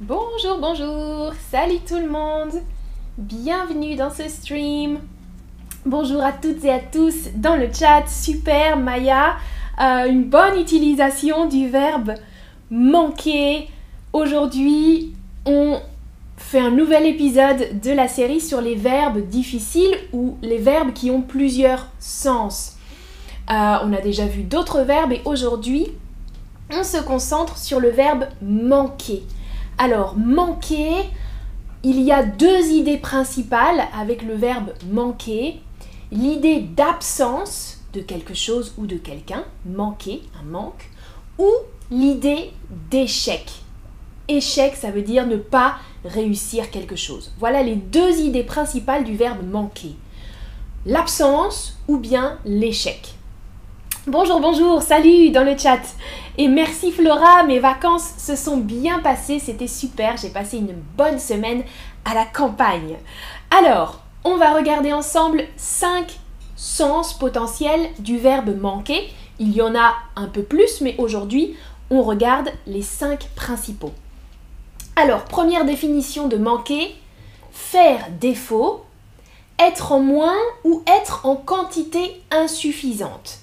Bonjour, bonjour, salut tout le monde, bienvenue dans ce stream. Bonjour à toutes et à tous dans le chat, super Maya, euh, une bonne utilisation du verbe manquer. Aujourd'hui, on fait un nouvel épisode de la série sur les verbes difficiles ou les verbes qui ont plusieurs sens. Euh, on a déjà vu d'autres verbes et aujourd'hui, on se concentre sur le verbe manquer. Alors, manquer, il y a deux idées principales avec le verbe manquer. L'idée d'absence de quelque chose ou de quelqu'un, manquer, un manque, ou l'idée d'échec. Échec, ça veut dire ne pas réussir quelque chose. Voilà les deux idées principales du verbe manquer. L'absence ou bien l'échec. Bonjour, bonjour, salut dans le chat. Et merci Flora, mes vacances se sont bien passées, c'était super, j'ai passé une bonne semaine à la campagne. Alors, on va regarder ensemble 5 sens potentiels du verbe manquer. Il y en a un peu plus, mais aujourd'hui, on regarde les 5 principaux. Alors, première définition de manquer, faire défaut, être en moins ou être en quantité insuffisante.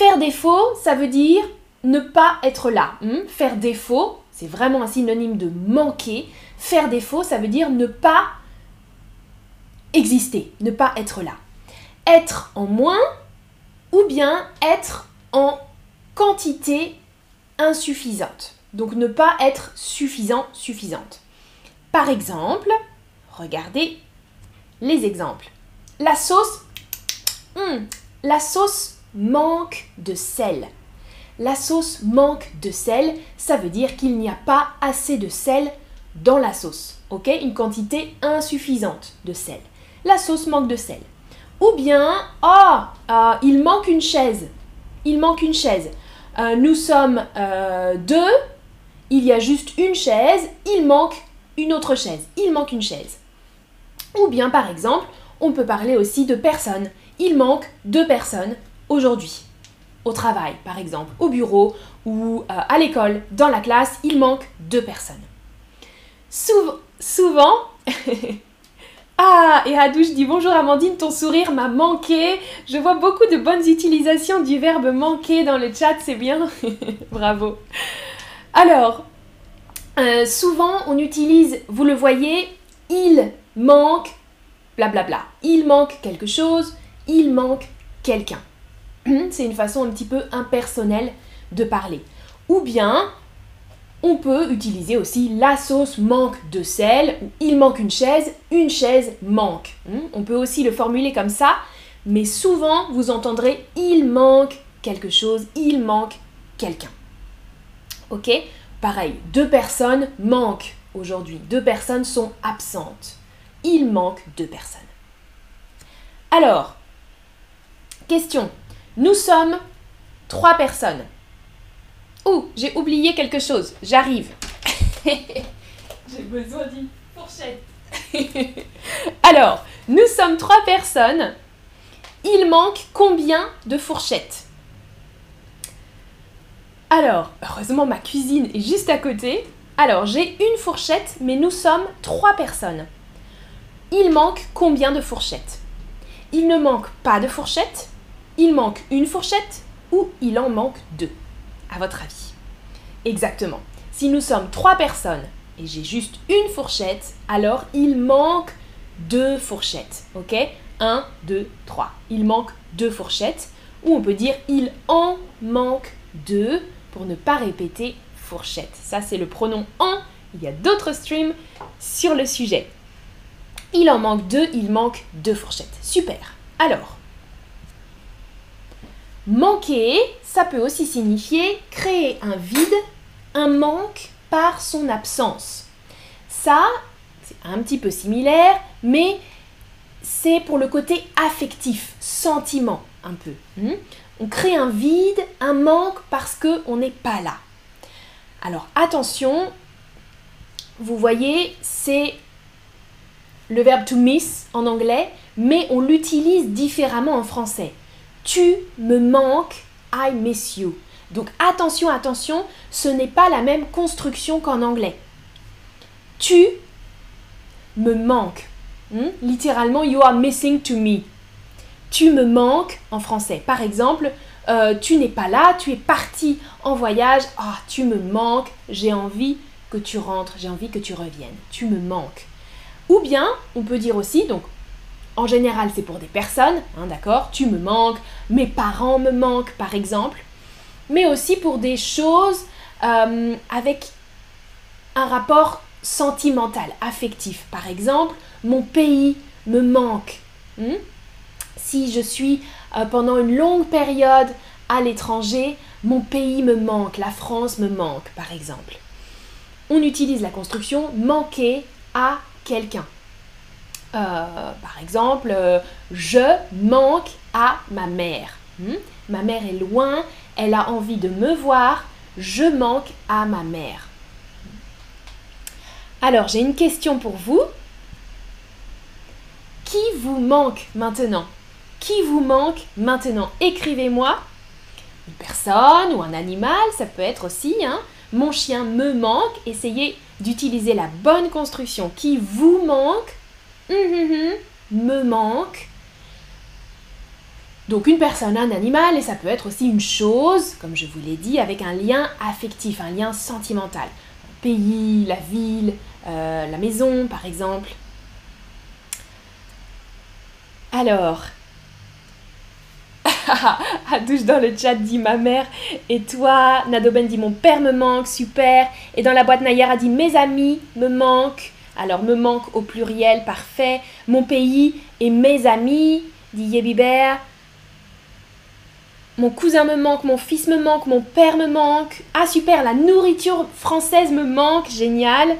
Faire défaut, ça veut dire ne pas être là. Hmm? Faire défaut, c'est vraiment un synonyme de manquer. Faire défaut, ça veut dire ne pas exister, ne pas être là. Être en moins ou bien être en quantité insuffisante. Donc ne pas être suffisant, suffisante. Par exemple, regardez les exemples. La sauce, hmm, la sauce manque de sel. La sauce manque de sel, ça veut dire qu'il n'y a pas assez de sel dans la sauce. Ok? Une quantité insuffisante de sel. La sauce manque de sel. Ou bien, ah, oh, il manque une chaise. Il manque une chaise. Euh, nous sommes euh, deux, il y a juste une chaise, il manque une autre chaise. Il manque une chaise. Ou bien, par exemple, on peut parler aussi de personnes. Il manque deux personnes aujourd'hui. Au travail, par exemple, au bureau ou euh, à l'école, dans la classe, il manque deux personnes. souvent, ah, et Hadouche dit bonjour Amandine, ton sourire m'a manqué. Je vois beaucoup de bonnes utilisations du verbe manquer dans le chat, c'est bien. Bravo. Alors, euh, souvent on utilise, vous le voyez, il manque, blablabla. Bla bla. Il manque quelque chose, il manque quelqu'un. c'est une façon un petit peu impersonnelle de parler. Ou bien, on peut utiliser aussi la sauce manque de sel ou il manque une chaise, une chaise manque. Hmm? On peut aussi le formuler comme ça, mais souvent vous entendrez il manque quelque chose, il manque quelqu'un. Ok? Pareil, deux personnes manquent aujourd'hui, deux personnes sont absentes. Il manque deux personnes. Alors, question, nous sommes trois personnes. Oh, j'ai oublié quelque chose. J'arrive. j'ai besoin d'une fourchette. Alors, nous sommes trois personnes. Il manque combien de fourchettes? Alors, heureusement, ma cuisine est juste à côté. Alors, j'ai une fourchette, mais nous sommes trois personnes. Il manque combien de fourchettes? Il ne manque pas de fourchettes il manque une fourchette ou il en manque deux, à votre avis Exactement. Si nous sommes trois personnes et j'ai juste une fourchette, alors il manque deux fourchettes. Ok? 1, 2, 3. Il manque deux fourchettes. Ou on peut dire il en manque deux pour ne pas répéter fourchette. Ça, c'est le pronom en. Il y a d'autres streams sur le sujet. Il en manque deux, il manque deux fourchettes. Super. Alors, Manquer, ça peut aussi signifier créer un vide, un manque par son absence. Ça, c'est un petit peu similaire, mais c'est pour le côté affectif, sentiment un peu. Hmm? On crée un vide, un manque parce qu'on n'est pas là. Alors attention, vous voyez, c'est le verbe to miss en anglais, mais on l'utilise différemment en français. Tu me manques, I miss you. Donc attention, attention, ce n'est pas la même construction qu'en anglais. Tu me manques. Hmm? Littéralement, you are missing to me. Tu me manques en français. Par exemple, euh, tu n'es pas là, tu es parti en voyage. Ah, tu me manques, j'ai envie que tu rentres, j'ai envie que tu reviennes. Tu me manques. Ou bien, on peut dire aussi, donc en général c'est pour des personnes, hein, d'accord Tu me manques, mes parents me manquent par exemple, mais aussi pour des choses euh, avec un rapport sentimental, affectif. Par exemple, mon pays me manque. Hmm? si je suis euh, pendant une longue période à l'étranger, mon pays me manque, la France me manque, par exemple. On utilise la construction manquer à quelqu'un. Euh, par exemple, euh, je manque à ma mère. Hmm? Ma mère est loin, elle a envie de me voir, je manque à ma mère. Alors, j'ai une question pour vous. Qui vous manque maintenant? Qui vous manque maintenant? Écrivez-moi. Une personne ou un animal, ça peut être aussi. Hein. Mon chien me manque. Essayez d'utiliser la bonne construction. Qui vous manque Me manque. Donc une personne, un animal, et ça peut être aussi une chose, comme je vous l'ai dit, avec un lien affectif, un lien sentimental. Pays, la ville, euh, la maison par exemple. Alors, Adouche dans le chat dit ma mère et toi. Nadoben dit mon père me manque, super. Et dans la boîte Nayar a dit mes amis me manquent. Alors me manque au pluriel, parfait. Mon pays et mes amis, dit Yébibert. Mon cousin me manque, mon fils me manque, mon père me manque. Ah super, la nourriture française me manque, génial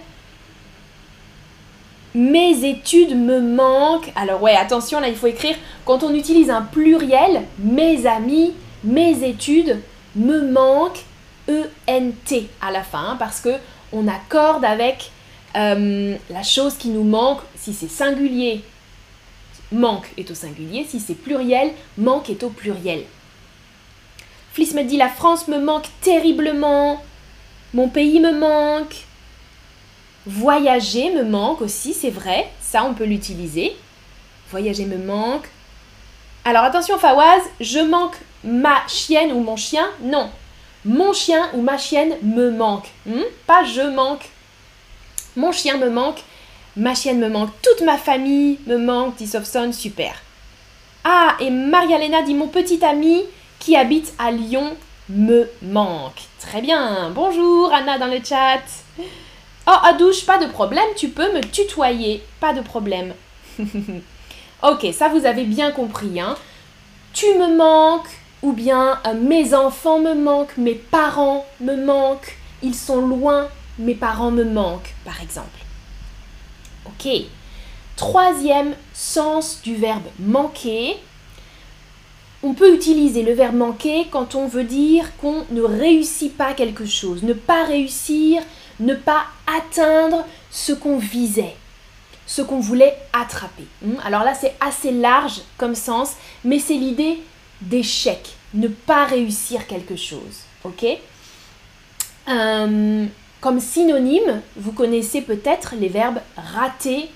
mes études me manquent. Alors ouais, attention, là il faut écrire, quand on utilise un pluriel, mes amis, mes études me manquent, E-N-T à la fin, hein, parce que on accorde avec euh, la chose qui nous manque, si c'est singulier, manque est au singulier, si c'est pluriel, manque est au pluriel. Fliss me dit la France me manque terriblement, mon pays me manque, Voyager me manque aussi, c'est vrai, ça on peut l'utiliser. Voyager me manque. Alors attention Fawaz, je manque ma chienne ou mon chien? Non. Mon chien ou ma chienne me manque. Hmm? Pas je manque. Mon chien me manque, ma chienne me manque, toute ma famille me manque, dit Sofson, super. Ah, et Maria-Léna dit mon petit ami qui habite à Lyon me manque. Très bien. Bonjour Anna dans le chat. Oh, Adouche, pas de problème, tu peux me tutoyer, pas de problème. ok, ça vous avez bien compris, hein. Tu me manques, ou bien euh, mes enfants me manquent, mes parents me manquent, ils sont loin, mes parents me manquent, par exemple. Ok. Troisième sens du verbe manquer. On peut utiliser le verbe manquer quand on veut dire qu'on ne réussit pas quelque chose. Ne pas réussir, ne pas atteindre ce qu'on visait, ce qu'on voulait attraper. Hmm? Alors là, c'est assez large comme sens, mais c'est l'idée d'échec, ne pas réussir quelque chose. Ok euh, Comme synonyme, vous connaissez peut-être les verbes rater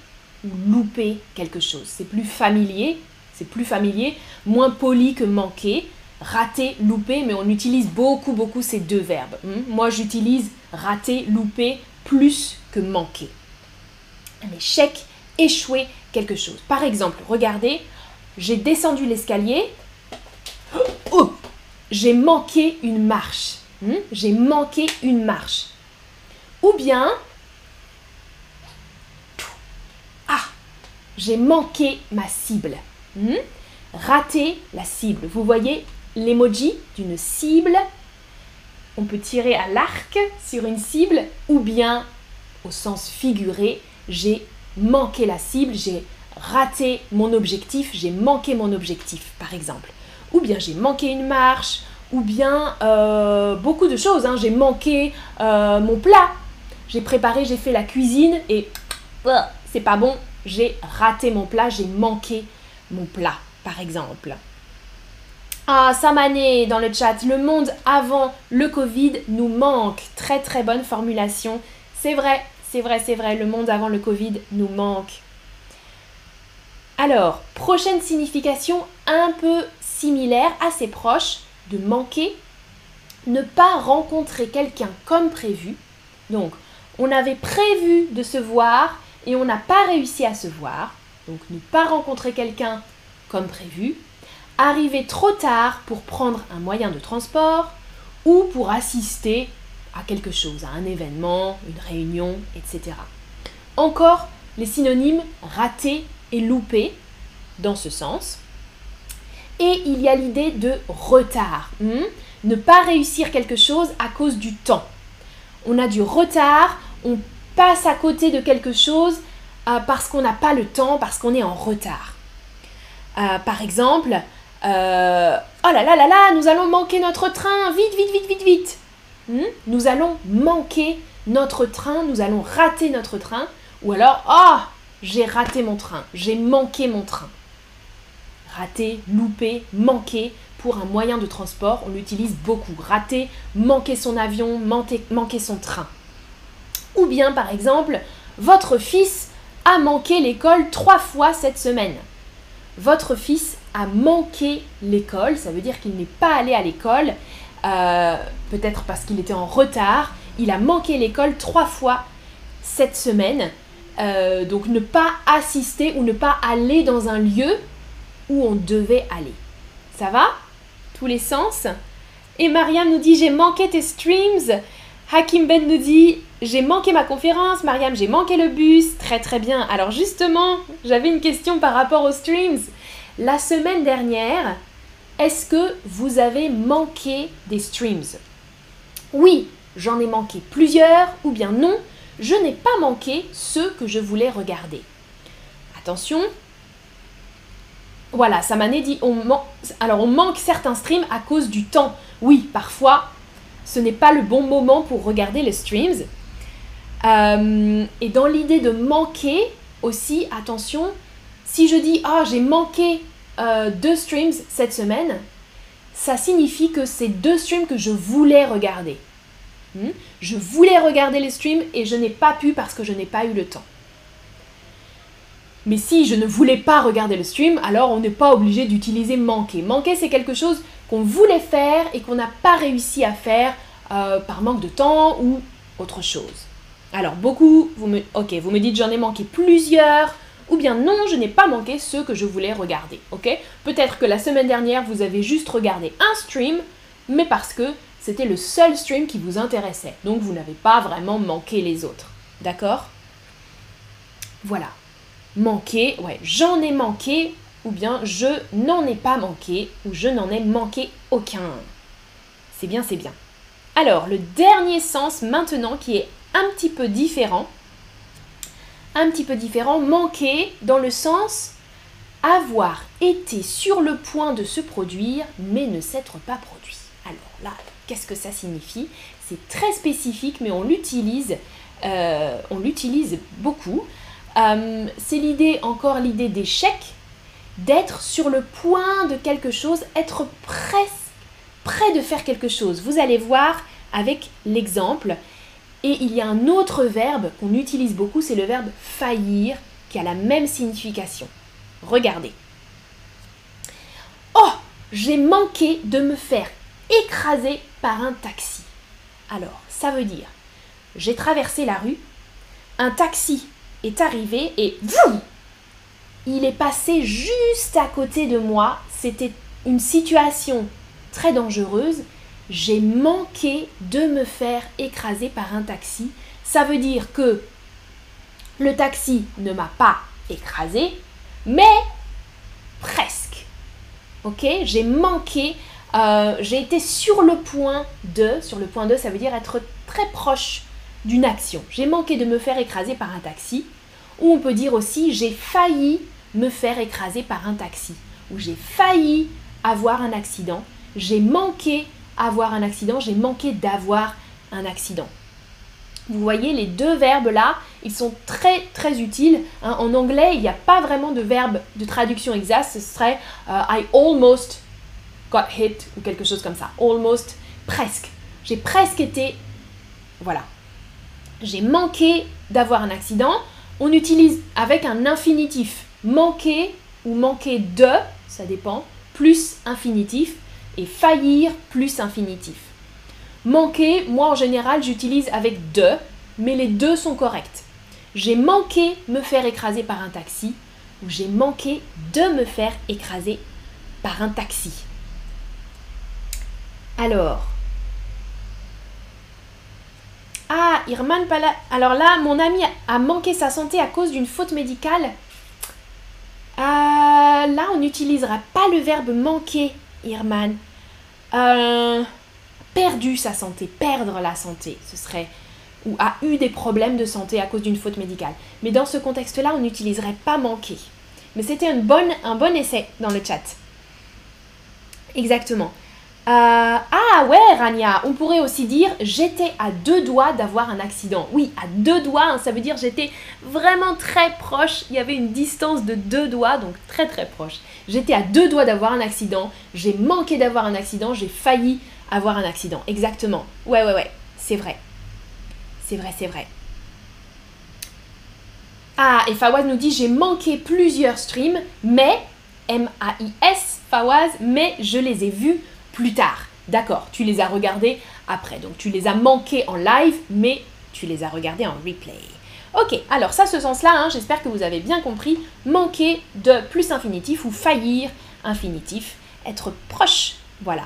ou louper quelque chose. C'est plus familier, c'est plus familier, moins poli que manquer rater, louper, mais on utilise beaucoup, beaucoup ces deux verbes. Hmm? Moi, j'utilise rater, louper plus que manquer. Un échec, échouer quelque chose. Par exemple, regardez, j'ai descendu l'escalier. Oh, j'ai manqué une marche. Hmm? J'ai manqué une marche. Ou bien, ah, j'ai manqué ma cible. Hmm? Rater la cible. Vous voyez, l'emoji d'une cible. On peut tirer à l'arc sur une cible ou bien au sens figuré, j'ai manqué la cible, j'ai raté mon objectif, j'ai manqué mon objectif par exemple. Ou bien j'ai manqué une marche, ou bien euh, beaucoup de choses. Hein. J'ai manqué euh, mon plat. J'ai préparé, j'ai fait la cuisine et c'est pas bon. J'ai raté mon plat, j'ai manqué mon plat par exemple. Ah, Samané dans le chat, le monde avant le Covid nous manque. Très très bonne formulation. C'est vrai, c'est vrai, c'est vrai, le monde avant le Covid nous manque. Alors, prochaine signification un peu similaire, assez proche de manquer, ne pas rencontrer quelqu'un comme prévu. Donc, on avait prévu de se voir et on n'a pas réussi à se voir. Donc, ne pas rencontrer quelqu'un comme prévu arriver trop tard pour prendre un moyen de transport ou pour assister à quelque chose, à un événement, une réunion, etc. Encore les synonymes raté et loupé dans ce sens. Et il y a l'idée de retard. Hmm? Ne pas réussir quelque chose à cause du temps. On a du retard, on passe à côté de quelque chose euh, parce qu'on n'a pas le temps, parce qu'on est en retard. Euh, par exemple, euh, oh là là là là, nous allons manquer notre train, vite, vite, vite, vite, vite. Hmm? Nous allons manquer notre train, nous allons rater notre train. Ou alors, oh, j'ai raté mon train, j'ai manqué mon train. Rater, louper, manquer pour un moyen de transport, on l'utilise beaucoup. Rater, manquer son avion, manquer, manquer son train. Ou bien, par exemple, votre fils a manqué l'école trois fois cette semaine. Votre fils a manqué l'école, ça veut dire qu'il n'est pas allé à l'école, euh, peut-être parce qu'il était en retard, il a manqué l'école trois fois cette semaine, euh, donc ne pas assister ou ne pas aller dans un lieu où on devait aller. Ça va? Tous les sens? Et Mariam nous dit j'ai manqué tes streams. Hakim Ben nous dit j'ai manqué ma conférence. Mariam j'ai manqué le bus. Très très bien. Alors justement, j'avais une question par rapport aux streams. La semaine dernière, est-ce que vous avez manqué des streams? Oui, j'en ai manqué plusieurs, ou bien non, je n'ai pas manqué ceux que je voulais regarder. Attention. Voilà, ça m'a dit on alors on manque certains streams à cause du temps. Oui, parfois ce n'est pas le bon moment pour regarder les streams. Euh, et dans l'idée de manquer aussi, attention, si je dis ah j'ai manqué euh, deux streams cette semaine, ça signifie que c'est deux streams que je voulais regarder. Hmm? Je voulais regarder les streams et je n'ai pas pu parce que je n'ai pas eu le temps. Mais si je ne voulais pas regarder le stream, alors on n'est pas obligé d'utiliser manquer. Manquer, c'est quelque chose qu'on voulait faire et qu'on n'a pas réussi à faire euh, par manque de temps ou autre chose. Alors beaucoup, vous me, dites j'en ai manqué plusieurs, ou bien non, je n'ai pas manqué ceux que je voulais regarder, ok? Peut-être que la semaine dernière, vous avez juste regardé un stream, mais parce que c'était le seul stream qui vous intéressait. Donc vous n'avez pas vraiment manqué les autres. D'accord? Voilà. Manqué, ouais, j'en ai manqué, ou bien je n'en ai pas manqué, ou je n'en ai manqué aucun. C'est bien, c'est bien. Alors, le dernier sens maintenant qui est un petit peu différent, un petit peu différent, manquer dans le sens avoir été sur le point de se produire mais ne s'être pas produit. Alors là, qu'est-ce que ça signifie? C'est très spécifique mais on l'utilise, euh, on l'utilise beaucoup. Euh, c'est l'idée, encore l'idée d'échec, d'être sur le point de quelque chose, être presque près de faire quelque chose. Vous allez voir avec l'exemple, et il y a un autre verbe qu'on utilise beaucoup, c'est le verbe faillir, qui a la même signification. Regardez. Oh, j'ai manqué de me faire écraser par un taxi. Alors, ça veut dire, j'ai traversé la rue, un taxi est arrivé et il est passé juste à côté de moi. C'était une situation très dangereuse j'ai manqué de me faire écraser par un taxi. Ça veut dire que le taxi ne m'a pas écrasé, mais presque. Ok? J'ai manqué, euh, j'ai été sur le point de, sur le point de, ça veut dire être très proche d'une action. J'ai manqué de me faire écraser par un taxi, ou on peut dire aussi j'ai failli me faire écraser par un taxi, ou j'ai failli avoir un accident, j'ai manqué avoir un accident, j'ai manqué d'avoir un accident. Vous voyez, les deux verbes-là, ils sont très très utiles. Hein. En anglais, il n'y a pas vraiment de verbe de traduction exacte. Ce serait euh, I almost got hit ou quelque chose comme ça. Almost, presque. J'ai presque été. Voilà. J'ai manqué d'avoir un accident. On utilise avec un infinitif manquer ou manquer de, ça dépend, plus infinitif et faillir plus infinitif. Manquer, moi en général j'utilise avec de, mais les deux sont corrects. J'ai manqué me faire écraser par un taxi ou j'ai manqué de me faire écraser par un taxi. Alors. Ah, Irman Pala. Alors là, mon ami a manqué sa santé à cause d'une faute médicale. Euh, là, on n'utilisera pas le verbe manquer, Irman. Euh, perdu sa santé, perdre la santé, ce serait ou a eu des problèmes de santé à cause d'une faute médicale. Mais dans ce contexte-là, on n'utiliserait pas manquer. Mais c'était un bon, un bon essai dans le chat. Exactement. Euh, ah ouais, Rania, on pourrait aussi dire j'étais à deux doigts d'avoir un accident. Oui, à deux doigts, hein, ça veut dire j'étais vraiment très proche. Il y avait une distance de deux doigts, donc très très proche. J'étais à deux doigts d'avoir un accident. J'ai manqué d'avoir un accident. J'ai failli avoir un accident. Exactement. Ouais, ouais, ouais, c'est vrai. C'est vrai, c'est vrai. Ah, et Fawaz nous dit j'ai manqué plusieurs streams, mais M-A-I-S, Fawaz, mais je les ai vus plus tard. D'accord, tu les as regardés après. Donc tu les as manqués en live, mais tu les as regardés en replay. Ok, alors ça, ce sens-là, hein, j'espère que vous avez bien compris. Manquer de plus infinitif ou faillir infinitif, être proche. Voilà.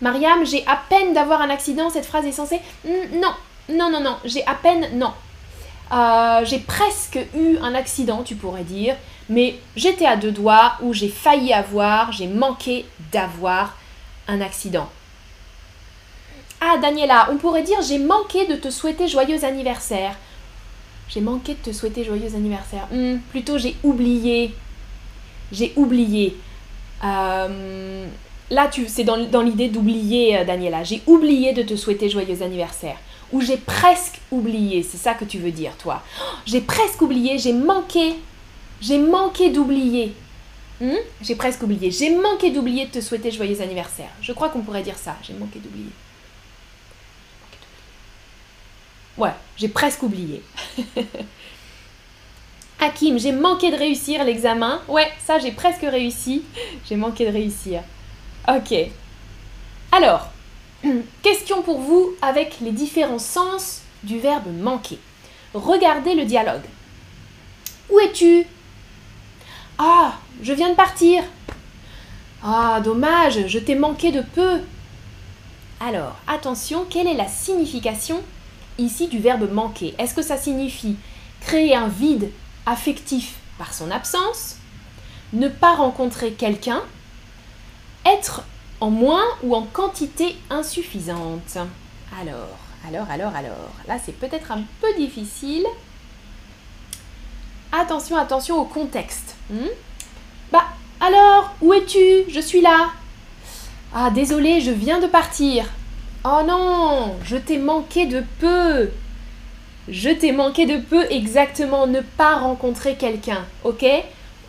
Mariam, j'ai à peine d'avoir un accident, cette phrase est censée... Non, non, non, non, j'ai à peine... Non. Euh, j'ai presque eu un accident, tu pourrais dire, mais j'étais à deux doigts ou j'ai failli avoir, j'ai manqué d'avoir un accident. Ah, Daniela, on pourrait dire j'ai manqué de te souhaiter joyeux anniversaire. J'ai manqué de te souhaiter joyeux anniversaire. Hmm, plutôt j'ai oublié. J'ai oublié. Euh, là, c'est dans, l'idée d'oublier, euh, Daniela. J'ai oublié de te souhaiter joyeux anniversaire. Ou j'ai presque oublié. C'est ça que tu veux dire, toi. Oh, j'ai presque oublié. J'ai manqué. J'ai manqué d'oublier. Hmm? J'ai presque oublié. J'ai manqué d'oublier de te souhaiter joyeux anniversaire. Je crois qu'on pourrait dire ça. J'ai manqué d'oublier. Ouais, j'ai presque oublié. Hakim, j'ai manqué de réussir l'examen. Ouais, ça j'ai presque réussi. J'ai manqué de réussir. Ok. Alors, question pour vous avec les différents sens du verbe manquer. Regardez le dialogue. Où es-tu? Ah, je viens de partir. Ah, dommage, je t'ai manqué de peu. Alors, attention, quelle est la signification ici du verbe manquer? Est-ce que ça signifie créer un vide affectif par son absence, ne pas rencontrer quelqu'un, être en moins ou en quantité insuffisante? Alors, alors, alors, alors, là c'est peut-être un peu difficile. Attention, attention au contexte. Hmm? bah, alors, où es-tu? Je suis là. Ah, désolé, je viens de partir. Oh non, je t'ai manqué de peu. Je t'ai manqué de peu exactement ne pas rencontrer quelqu'un, ok?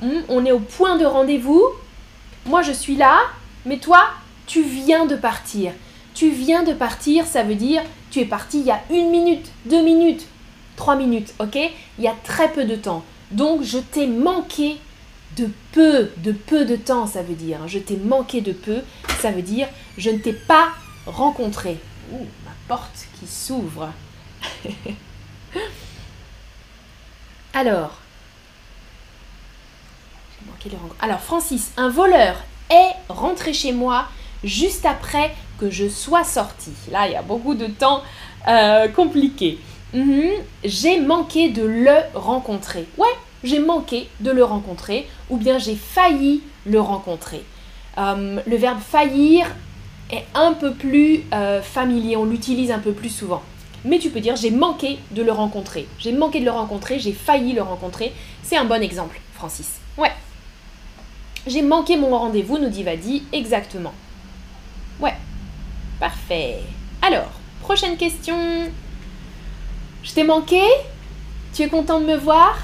Hmm? On est au point de rendez-vous. Moi, je suis là, mais toi, tu viens de partir. Tu viens de partir, ça veut dire tu es parti il y a une minute, deux minutes, trois minutes, ok? Il y a très peu de temps. Donc je t'ai manqué de peu, de peu de temps, ça veut dire. Je t'ai manqué de peu, ça veut dire je ne t'ai pas rencontré. Ouh, ma porte qui s'ouvre. Alors. Alors Francis, un voleur est rentré chez moi juste après que je sois sortie. Là, il y a beaucoup de temps euh, compliqué. Mhm. J'ai manqué de le rencontrer. Ouais, j'ai manqué de le rencontrer ou bien j'ai failli le rencontrer. Euh, le verbe faillir est un peu plus euh, familier, on l'utilise un peu plus souvent. Mais tu peux dire j'ai manqué de le rencontrer. J'ai manqué de le rencontrer, j'ai failli le rencontrer. C'est un bon exemple, Francis. Ouais. J'ai manqué mon rendez-vous, nous dit Vadi, exactement. Ouais. Parfait. Alors, prochaine question. Je t'ai manqué? Tu es content de me voir?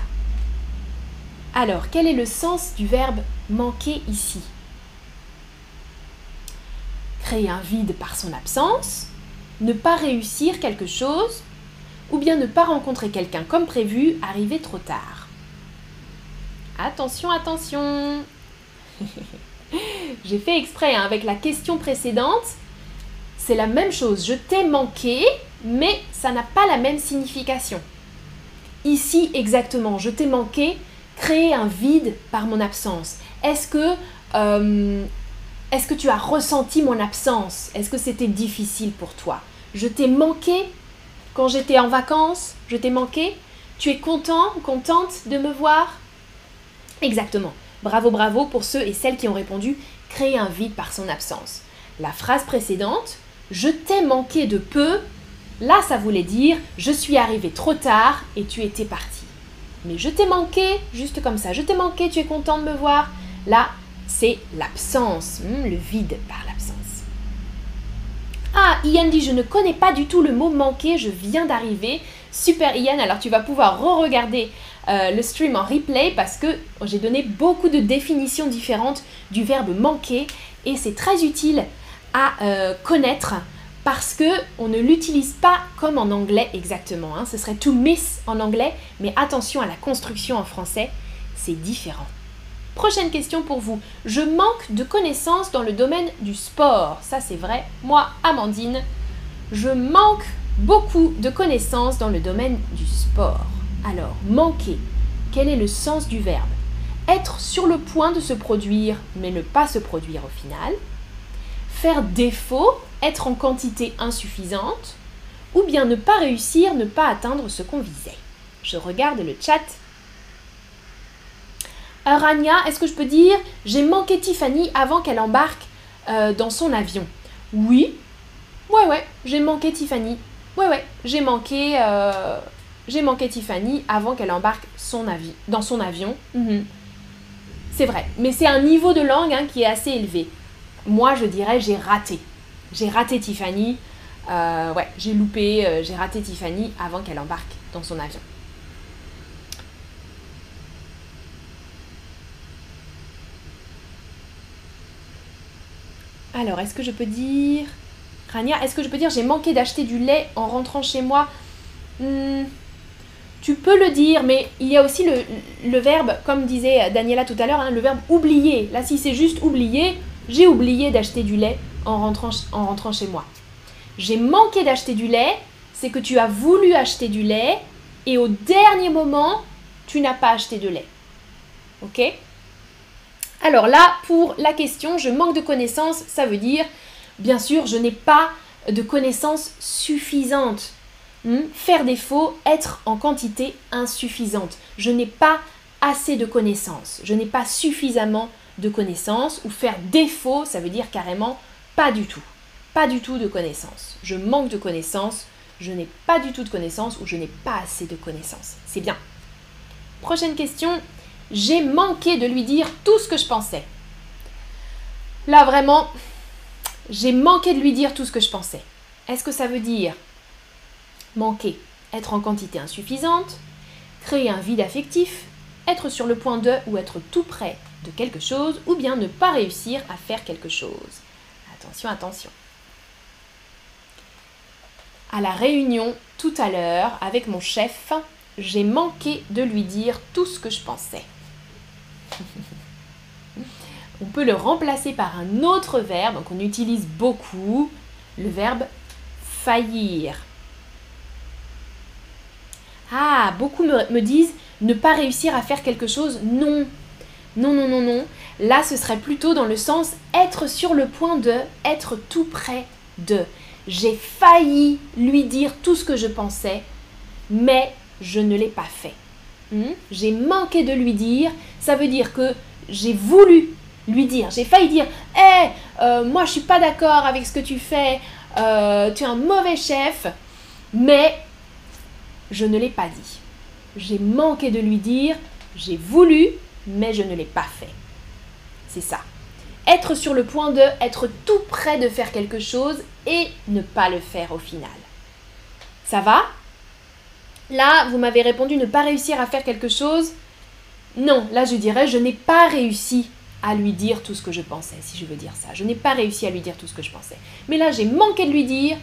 Alors, quel est le sens du verbe manquer ici? Créer un vide par son absence, ne pas réussir quelque chose, ou bien ne pas rencontrer quelqu'un comme prévu, arriver trop tard. Attention, attention J'ai fait exprès hein, avec la question précédente. C'est la même chose. Je t'ai manqué, mais ça n'a pas la même signification. Ici, exactement, je t'ai manqué, créer un vide par mon absence. Est-ce que, euh, tu as ressenti mon absence? Est-ce que c'était difficile pour toi? Je t'ai manqué quand j'étais en vacances? Je t'ai manqué? Tu es content, contente de me voir? Exactement. Bravo, bravo pour ceux et celles qui ont répondu créer un vide par son absence. La phrase précédente, je t'ai manqué de peu, là ça voulait dire je suis arrivé trop tard et tu étais parti. Mais je t'ai manqué, juste comme ça, je t'ai manqué, tu es content de me voir. Là, c'est l'absence, hmm, le vide par l'absence. Ah, Ian dit je ne connais pas du tout le mot manquer, je viens d'arriver. Super Ian, alors tu vas pouvoir re-regarder euh, le stream en replay parce que j'ai donné beaucoup de définitions différentes du verbe manquer et c'est très utile à euh, connaître parce que on ne l'utilise pas comme en anglais exactement. Hein. Ce serait to miss en anglais, mais attention à la construction en français, c'est différent. Prochaine question pour vous. Je manque de connaissances dans le domaine du sport. Ça c'est vrai. Moi, Amandine, je manque beaucoup de connaissances dans le domaine du sport. Alors, manquer, quel est le sens du verbe? Être sur le point de se produire, mais ne pas se produire au final. Faire défaut, être en quantité insuffisante. Ou bien ne pas réussir, ne pas atteindre ce qu'on visait. Je regarde le chat. Aranya, est-ce que je peux dire j'ai manqué Tiffany avant qu'elle embarque euh, dans son avion Oui. Ouais, ouais, j'ai manqué Tiffany. Ouais, ouais, j'ai manqué. Euh, j'ai manqué Tiffany avant qu'elle embarque son dans son avion. Mhm. C'est vrai, mais c'est un niveau de langue hein, qui est assez élevé. Moi, je dirais j'ai raté. J'ai raté Tiffany. Euh, ouais, j'ai loupé, euh, j'ai raté Tiffany avant qu'elle embarque dans son avion. Alors, est-ce que je peux dire... Rania, est-ce que je peux dire j'ai manqué d'acheter du lait en rentrant chez moi? Hmm, tu peux le dire, mais il y a aussi le, verbe, comme disait Daniela tout à l'heure, hein, le verbe oublier. Là, si c'est juste oublier, j'ai oublié d'acheter du lait en rentrant, en rentrant chez moi. J'ai manqué d'acheter du lait, c'est que tu as voulu acheter du lait et au dernier moment, tu n'as pas acheté de lait. Ok? Alors là, pour la question, je manque de connaissances, ça veut dire, bien sûr, je n'ai pas de connaissances suffisantes. Hmm? Faire défaut, être en quantité insuffisante. Je n'ai pas assez de connaissances, je n'ai pas suffisamment de connaissances, ou faire défaut, ça veut dire carrément pas du tout. Pas du tout de connaissances. Je manque de connaissances, je n'ai pas du tout de connaissances, ou je n'ai pas assez de connaissances. C'est bien. Prochaine question. J'ai manqué de lui dire tout ce que je pensais. Là vraiment, j'ai manqué de lui dire tout ce que je pensais. Est-ce que ça veut dire manquer, être en quantité insuffisante, créer un vide affectif, être sur le point de ou être tout près de quelque chose, ou bien ne pas réussir à faire quelque chose? Attention, attention. À la réunion tout à l'heure avec mon chef, j'ai manqué de lui dire tout ce que je pensais. on peut le remplacer par un autre verbe qu'on utilise beaucoup, le verbe faillir. Ah, beaucoup me, disent ne pas réussir à faire quelque chose. Non, non, non, non, non. Là, ce serait plutôt dans le sens être sur le point de, être tout près de. J'ai failli lui dire tout ce que je pensais, mais je ne l'ai pas fait. Hmm? J'ai manqué de lui dire. Ça veut dire que j'ai voulu lui dire. J'ai failli dire Hé, euh, moi je suis pas d'accord avec ce que tu fais. Euh, tu es un mauvais chef. Mais je ne l'ai pas dit. J'ai manqué de lui dire, j'ai voulu, mais je ne l'ai pas fait. C'est ça. Être sur le point de, être tout près de faire quelque chose et ne pas le faire au final. Ça va? Là, vous m'avez répondu ne pas réussir à faire quelque chose? Non, là je dirais je n'ai pas réussi à lui dire tout ce que je pensais, si je veux dire ça. Je n'ai pas réussi à lui dire tout ce que je pensais. Mais là, j'ai manqué de lui dire,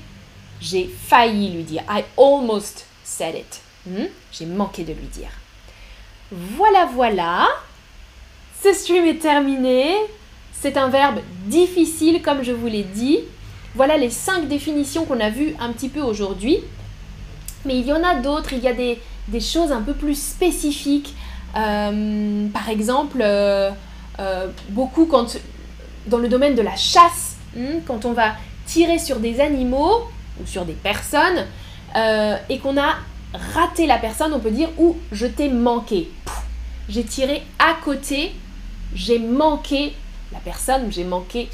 j'ai failli lui dire. I almost said it. Hmm? J'ai manqué de lui dire. Voilà, voilà. Stream est terminé. C'est un verbe difficile, comme je vous l'ai dit. Voilà les cinq définitions qu'on a vues un petit peu aujourd'hui. Mais il y en a d'autres. Il y a des, choses un peu plus spécifiques. Euh, par exemple, euh, euh, beaucoup dans le domaine de la chasse, hmm, quand on va tirer sur des animaux ou sur des personnes et qu'on a raté la personne, on peut dire ou je t'ai manqué. J'ai tiré à côté, j'ai manqué la personne, j'ai manqué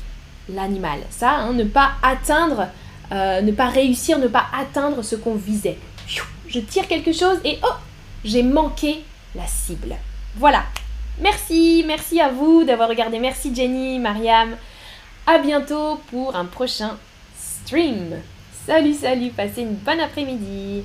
l'animal. Ça, hein, ne pas atteindre, euh, ne pas réussir, ne pas atteindre ce qu'on visait. Je tire quelque chose et oh, j'ai manqué la cible. Voilà. Merci, merci à vous d'avoir regardé. Merci Jenny, Mariam. À bientôt pour un prochain stream. Salut, salut, passez une bonne après-midi.